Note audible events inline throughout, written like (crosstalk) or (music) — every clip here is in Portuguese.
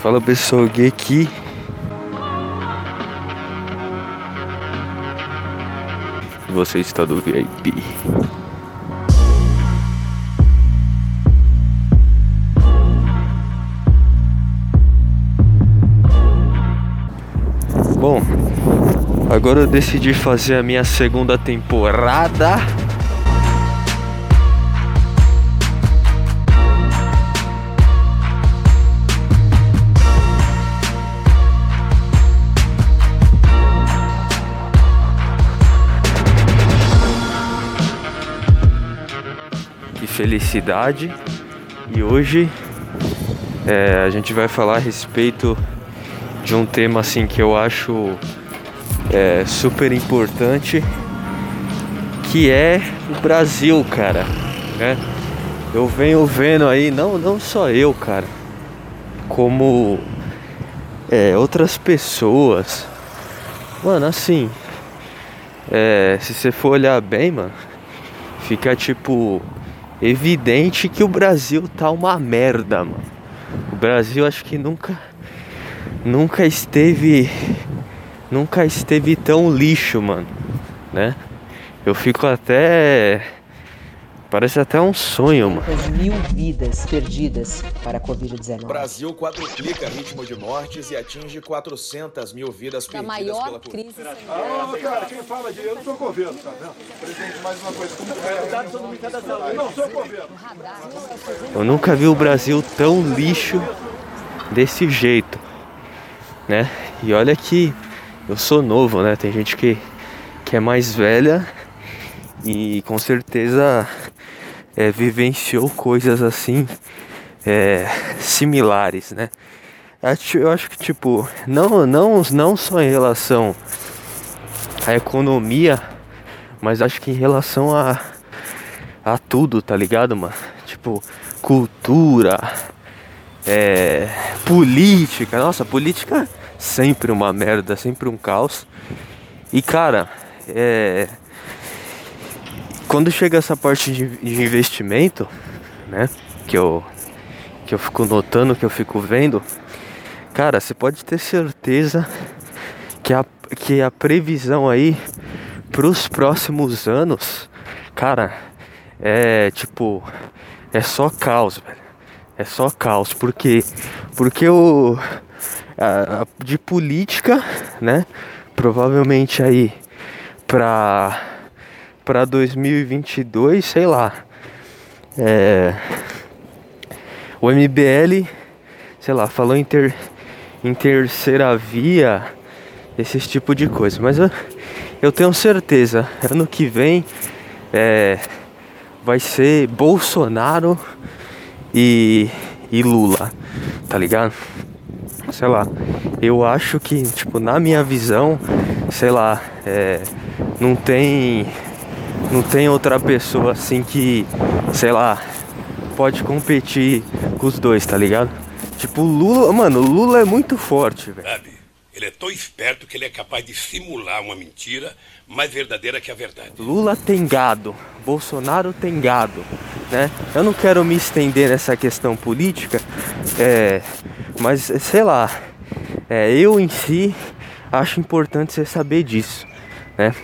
Fala pessoal, Gui aqui. Você está do VIP. Bom, agora eu decidi fazer a minha segunda temporada. Felicidade! E hoje é, a gente vai falar a respeito de um tema assim que eu acho é, super importante, que é o Brasil, cara. Né? Eu venho vendo aí, não, não só eu, cara, como é, outras pessoas. Mano, assim, é, se você for olhar bem, mano, fica tipo evidente que o Brasil tá uma merda, mano. O Brasil acho que nunca nunca esteve nunca esteve tão lixo, mano, né? Eu fico até parece até um sonho, mano. As mil vidas perdidas para a Covid-19. Brasil quadruplica ritmo de mortes e atinge 400 mil vidas A perdidas maior pela crise Ah, cara, quem fala de eu não sou governo, tá vendo? Presidente, mais uma coisa, como é? Não sou governo. Eu nunca vi o Brasil tão lixo desse jeito, né? E olha que eu sou novo, né? Tem gente que, que é mais velha e com certeza é, vivenciou coisas assim é, similares, né? Eu acho que tipo, não, não, não só em relação à economia, mas acho que em relação a, a tudo, tá ligado, mano? Tipo, cultura, é, política. Nossa, política é sempre uma merda, sempre um caos. E cara, é, quando chega essa parte de, de investimento, né? Que eu, que eu fico notando, que eu fico vendo, cara, você pode ter certeza que a, que a previsão aí pros próximos anos, cara, é tipo, é só caos, velho. É só caos, porque porque o a- a- de política, né? Provavelmente aí pra para 2022, sei lá. É, o MBL, sei lá, falou em ter em terceira via, esse tipo de coisa, mas eu, eu tenho certeza, ano que vem é, vai ser Bolsonaro e, e Lula, tá ligado? Sei lá, eu acho que, tipo, na minha visão, sei lá, é, não tem. Não tem outra pessoa assim que, sei lá, pode competir com os dois, tá ligado? Tipo, o Lula, mano, o Lula é muito forte, velho. Sabe? Ele é tão esperto que ele é capaz de simular uma mentira mais verdadeira que a verdade. Lula tem gado, Bolsonaro tem gado, né? Eu não quero me estender nessa questão política, é, mas sei lá, é, eu em si acho importante você saber disso, né?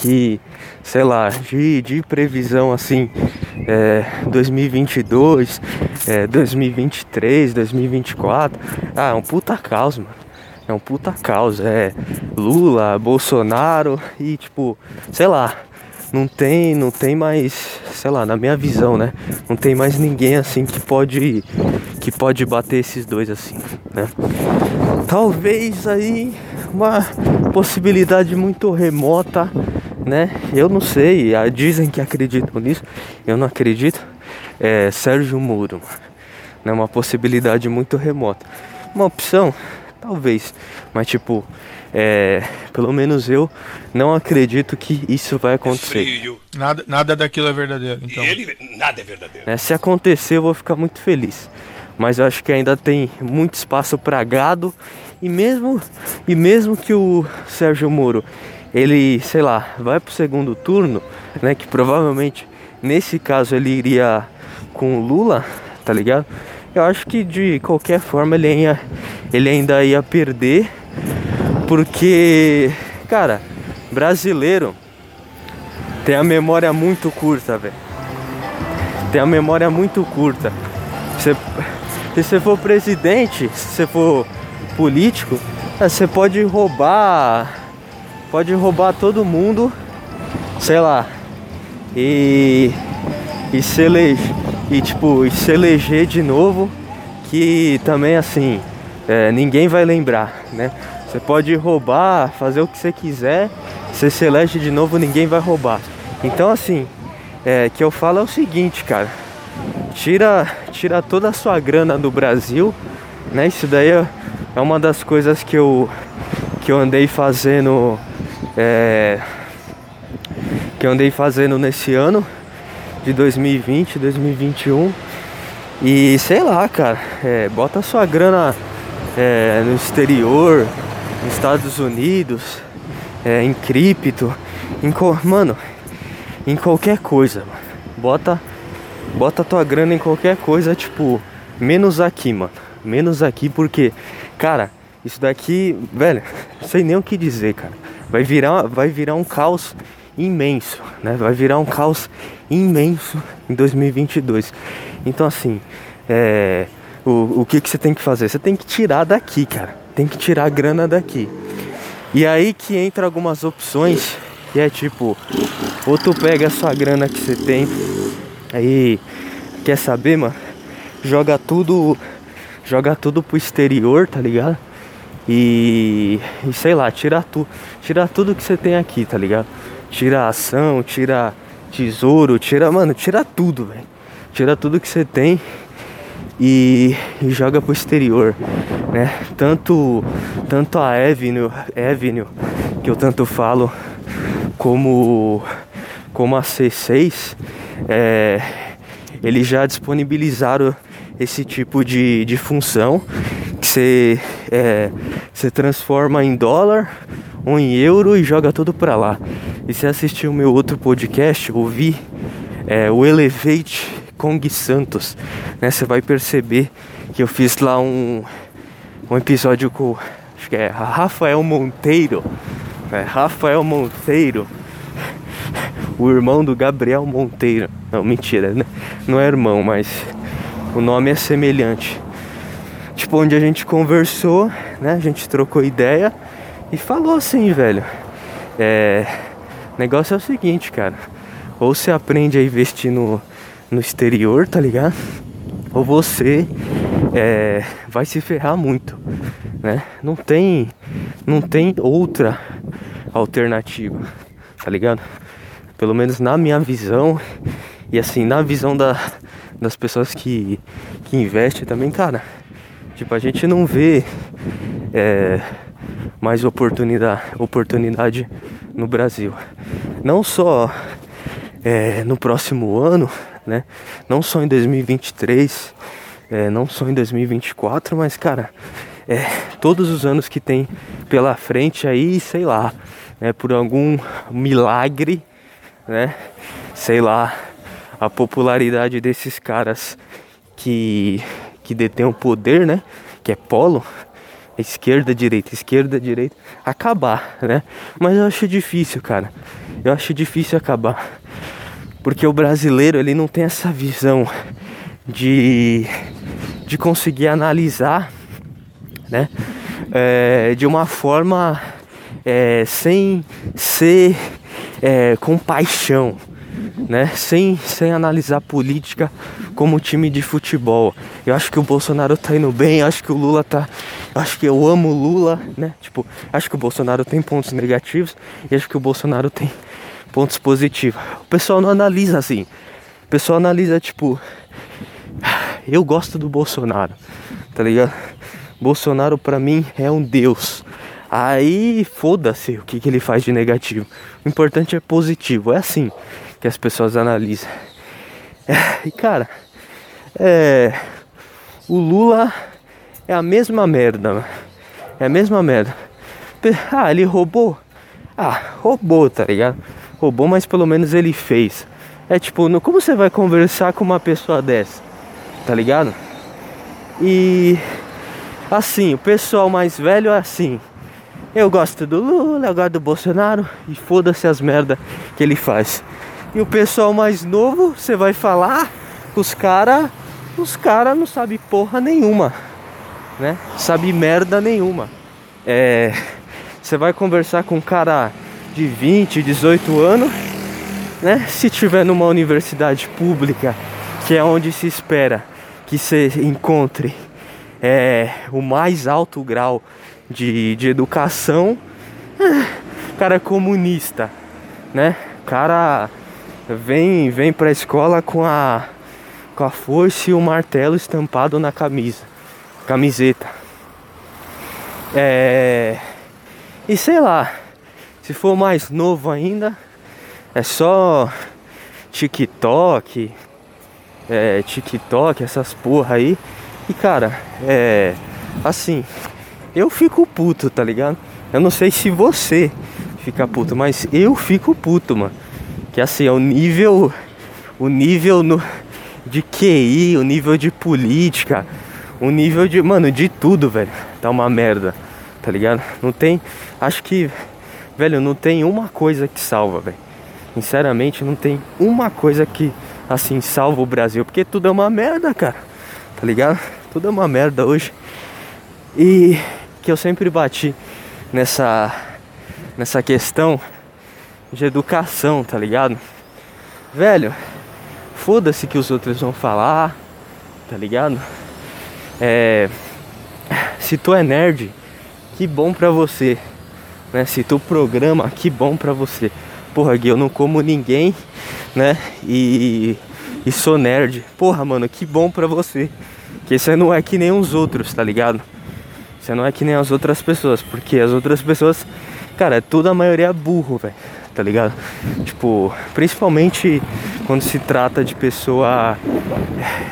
Que, sei lá, de, de previsão assim, é, 2022, é, 2023, 2024, ah, é um puta caos, mano. É um puta caos, é Lula, Bolsonaro e tipo, sei lá, não tem, não tem mais, sei lá, na minha visão, né? Não tem mais ninguém assim que pode que pode bater esses dois assim, né? Talvez aí uma possibilidade muito remota, né? Eu não sei, dizem que acreditam nisso, eu não acredito. É Sérgio Moro, né? Uma possibilidade muito remota. Uma opção, talvez, mas tipo, é, pelo menos eu não acredito que isso vai acontecer. Frio. Nada, nada daquilo é verdadeiro, então. Ele, nada é verdadeiro. né? Se acontecer, eu vou ficar muito feliz. Mas eu acho que ainda tem muito espaço para gado e mesmo e mesmo que o Sérgio Moro ele, sei lá, vai pro segundo turno, né, que provavelmente nesse caso ele iria com o Lula, tá ligado? eu acho que de qualquer forma ele, ia, ele ainda ia perder, porque, cara, brasileiro tem a memória muito curta, velho. Tem a memória muito curta. Se você for presidente, se você for político, é, você pode roubar. Pode roubar todo mundo, sei lá. E. E se eleger. E tipo, e se eleger de novo. Que também assim. É, ninguém vai lembrar, né? Você pode roubar, fazer o que você quiser. Você se elege de novo, ninguém vai roubar. Então assim, é, que eu falo é o seguinte, cara. Tira, tira toda a sua grana do Brasil, né? Isso daí é, uma das coisas que eu, que eu andei fazendo. É, que eu andei fazendo nesse ano de 2020, 2021. E sei lá, cara, é, bota sua grana é, no exterior, nos Estados Unidos, é, em cripto, em, mano, em qualquer coisa. Bota, bota tua grana em qualquer coisa, tipo, menos aqui, mano. Menos aqui porque, cara, isso daqui, velho, (laughs) não sei nem o que dizer, cara. Vai virar, vai virar um caos imenso, né? Vai virar um caos imenso em 2022. Então, assim, é, o, o que, que você tem que fazer? Você tem que tirar daqui, cara. Tem que tirar a grana daqui. E aí que entra algumas opções que é tipo, ou tu pega a sua grana que você tem, aí quer saber, mano? Joga tudo, joga tudo pro exterior, tá ligado? E, e sei lá, tira tu, tira tudo que você tem aqui, tá ligado? Tira ação, tira tesouro, tira, mano, tira tudo, velho. Tira tudo que você tem e, e, joga pro exterior, né? Tanto tanto a Avenue, Avenue que eu tanto falo como, como a C6, é, eles já disponibilizaram esse tipo de, de função que você é, transforma em dólar ou em euro e joga tudo para lá. E se assistir o meu outro podcast, ouvir é, o Elevate Kong Santos, né, você vai perceber que eu fiz lá um, um episódio com acho que é Rafael Monteiro é, Rafael Monteiro, o irmão do Gabriel Monteiro. Não, mentira, né? Não é irmão, mas o nome é semelhante. Tipo, onde a gente conversou, né? A gente trocou ideia e falou assim, velho. É. Negócio é o seguinte, cara. Ou você aprende a investir no, no exterior, tá ligado? Ou você é, vai se ferrar muito, né? Não tem, não tem outra alternativa, tá ligado? Pelo menos na minha visão e assim na visão da, das pessoas que, que investem também, cara. Tipo, a gente não vê é, mais oportunidade, oportunidade no Brasil. Não só é, no próximo ano, né? Não só em 2023, é, não só em 2024, mas cara, é, todos os anos que tem pela frente aí, sei lá, né, por algum milagre, né, sei lá, a popularidade desses caras que, que detêm o poder, né, que é polo, esquerda, direita, esquerda, direita, acabar, né? Mas eu acho difícil, cara. Eu acho difícil acabar. Porque o brasileiro, ele não tem essa visão de de conseguir analisar, né, é, de uma forma é, sem ser é, com paixão, né, sem, sem analisar política como time de futebol. Eu acho que o Bolsonaro tá indo bem, acho que o Lula tá. Acho que eu amo o Lula, né? Tipo, acho que o Bolsonaro tem pontos negativos e acho que o Bolsonaro tem pontos positivos. O pessoal não analisa assim. O pessoal analisa, tipo, eu gosto do Bolsonaro, tá ligado? Bolsonaro para mim é um deus. Aí foda-se o que, que ele faz de negativo. O importante é positivo. É assim que as pessoas analisam. (laughs) E cara, é, o Lula é a mesma merda. É a mesma merda. Ah, ele roubou? Ah, roubou, tá ligado? Roubou, mas pelo menos ele fez. É tipo, como você vai conversar com uma pessoa dessa? tá ligado? E assim, o pessoal mais velho é assim. Eu gosto do Lula, eu gosto do Bolsonaro e foda-se as merda que ele faz. E o pessoal mais novo, você vai falar, os cara, os cara não sabe porra nenhuma, né? Sabe merda nenhuma. É, você vai conversar com um cara de 20, 18 anos, né? Se tiver numa universidade pública, que é onde se espera que você encontre é, o mais alto grau de, de educação, é, cara comunista, né? Cara vem vem pra escola com a com a força e o martelo estampado na camisa, camiseta. É, e sei lá, se for mais novo ainda, é só TikTok, é, TikTok, essas porra aí. E cara, é assim, eu fico puto, tá ligado? Eu não sei se você fica puto, mas eu fico puto, mano. Que assim, é o nível. O nível no, de QI, o nível de política, o nível de. Mano, de tudo, velho. Tá uma merda, tá ligado? Não tem. Acho que. Velho, não tem uma coisa que salva, velho. Sinceramente, não tem uma coisa que, assim, salva o Brasil. Porque tudo é uma merda, cara. Tá ligado? Tudo é uma merda hoje. E que eu sempre bati nessa. Nessa questão de educação, tá ligado? Velho, foda-se que os outros vão falar, tá ligado? É, se tu é nerd, que bom pra você, né? Se tu programa, que bom pra você. Porra, Gui, eu não como ninguém, né? E, e sou nerd. Porra, mano, que bom pra você. Que você não é que nem os outros, tá ligado? Você não é que nem as outras pessoas, porque as outras pessoas, cara, é toda a maioria burro, velho tá ligado? Tipo, principalmente quando se trata de pessoa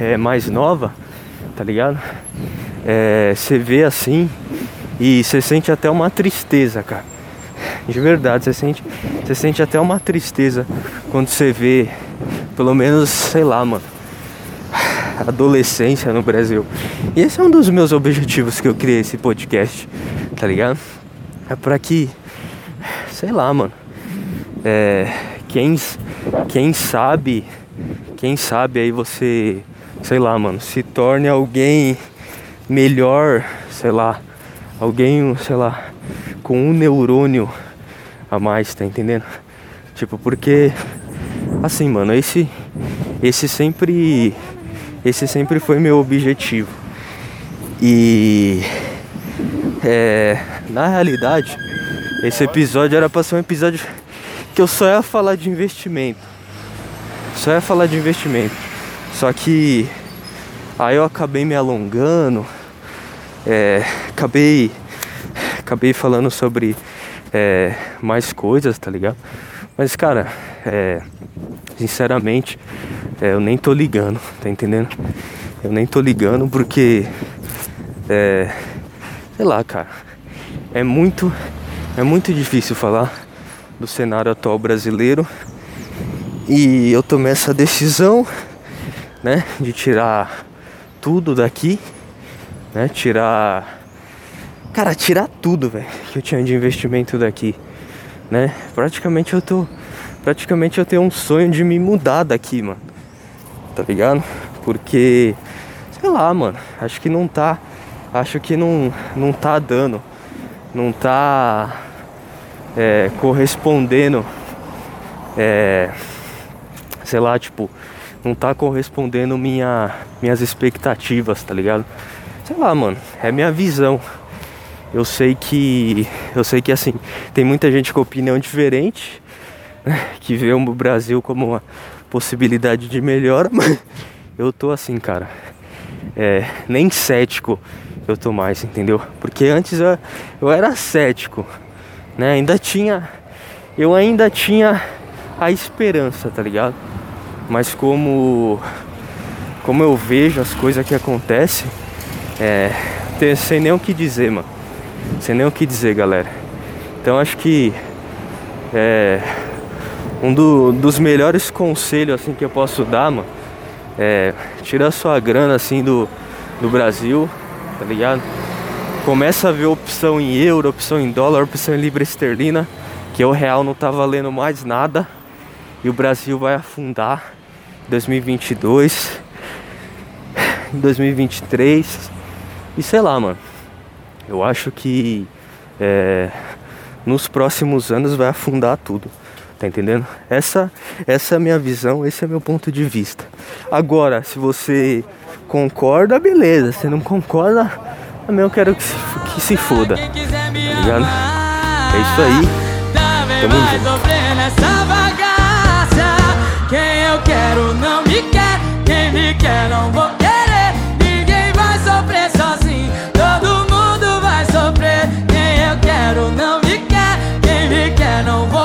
é, mais nova, tá ligado? É, você vê assim e você sente até uma tristeza, cara. De verdade, você sente, você sente até uma tristeza quando você vê, pelo menos, sei lá, mano, adolescência no Brasil. E esse é um dos meus objetivos que eu criei esse podcast, tá ligado? É para que, sei lá, mano, é, quem, quem sabe, quem sabe aí você, sei lá, mano, se torne alguém melhor, sei lá, alguém, sei lá, com um neurônio a mais, tá entendendo? Tipo, porque assim, mano, esse esse sempre esse sempre foi meu objetivo. E é, na realidade, esse episódio era para ser um episódio que eu só ia falar de investimento. Só ia falar de investimento. Só que aí eu acabei me alongando. É, acabei acabei falando sobre é, mais coisas, tá ligado? Mas cara, é, sinceramente, é, eu nem tô ligando, tá entendendo? Eu nem tô ligando porque é, sei lá, cara, é muito é muito difícil falar do cenário atual brasileiro. E eu tomei essa decisão, né, de tirar tudo daqui, né, tirar cara, tirar tudo, velho, que eu tinha de investimento daqui, né? Praticamente eu tô praticamente eu tenho um sonho de me mudar daqui, mano. Tá ligado? Porque sei lá, mano, acho que não tá acho que não não tá dando. Não tá é, correspondendo, é, sei lá, tipo, não tá correspondendo minha, minhas expectativas, tá ligado? Sei lá, mano, é minha visão. Eu sei que, eu sei que assim, tem muita gente com opinião diferente, né, que vê o Brasil como uma possibilidade de melhora, (laughs) mas eu tô assim, cara, é, nem cético eu tô mais, entendeu? Porque antes eu, eu era cético, né? Ainda tinha, eu ainda tinha a esperança, tá ligado? Mas como, como eu vejo as coisas que acontecem, é, tem, sem nem o que dizer, mano. Sem nem o que dizer, galera. Então acho que é, um do, dos melhores conselhos assim que eu posso dar, mano, é tira a sua grana assim do, do Brasil, tá ligado? Começa a ver opção em euro, opção em dólar, opção em libra esterlina, que o real não tá valendo mais nada e o Brasil vai afundar em 2022, em 2023 e sei lá, mano. Eu acho que é, nos próximos anos vai afundar tudo. Tá entendendo? Essa, essa é a minha visão, esse é meu ponto de vista. Agora, se você concorda, beleza. Se não concorda, também eu quero que se, que se foda. Tá ligado? É isso aí. Tamo junto. Quem eu quero não me quer, quem me quer não vou querer. Ninguém vai sofrer sozinho, todo mundo vai sofrer. Quem eu quero não me quer, quem me quer não vou